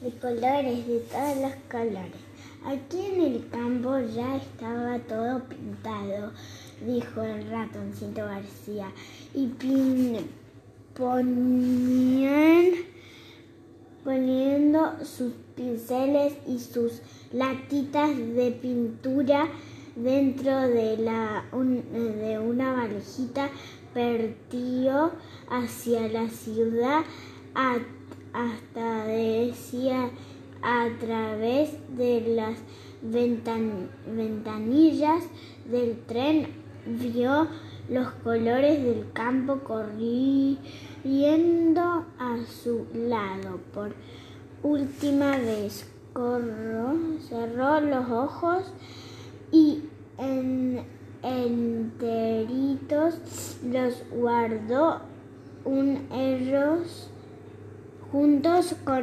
de colores, de todos los colores. Aquí en el campo ya estaba todo pintado, dijo el ratoncito García, y ponían poniendo sus pinceles y sus latitas de pintura dentro de, la, de una valijita, partió hacia la ciudad hasta decía a través de las ventanillas del tren vio los colores del campo corriendo a su lado por última vez. cerró los ojos y en, enteritos los guardó un erros juntos con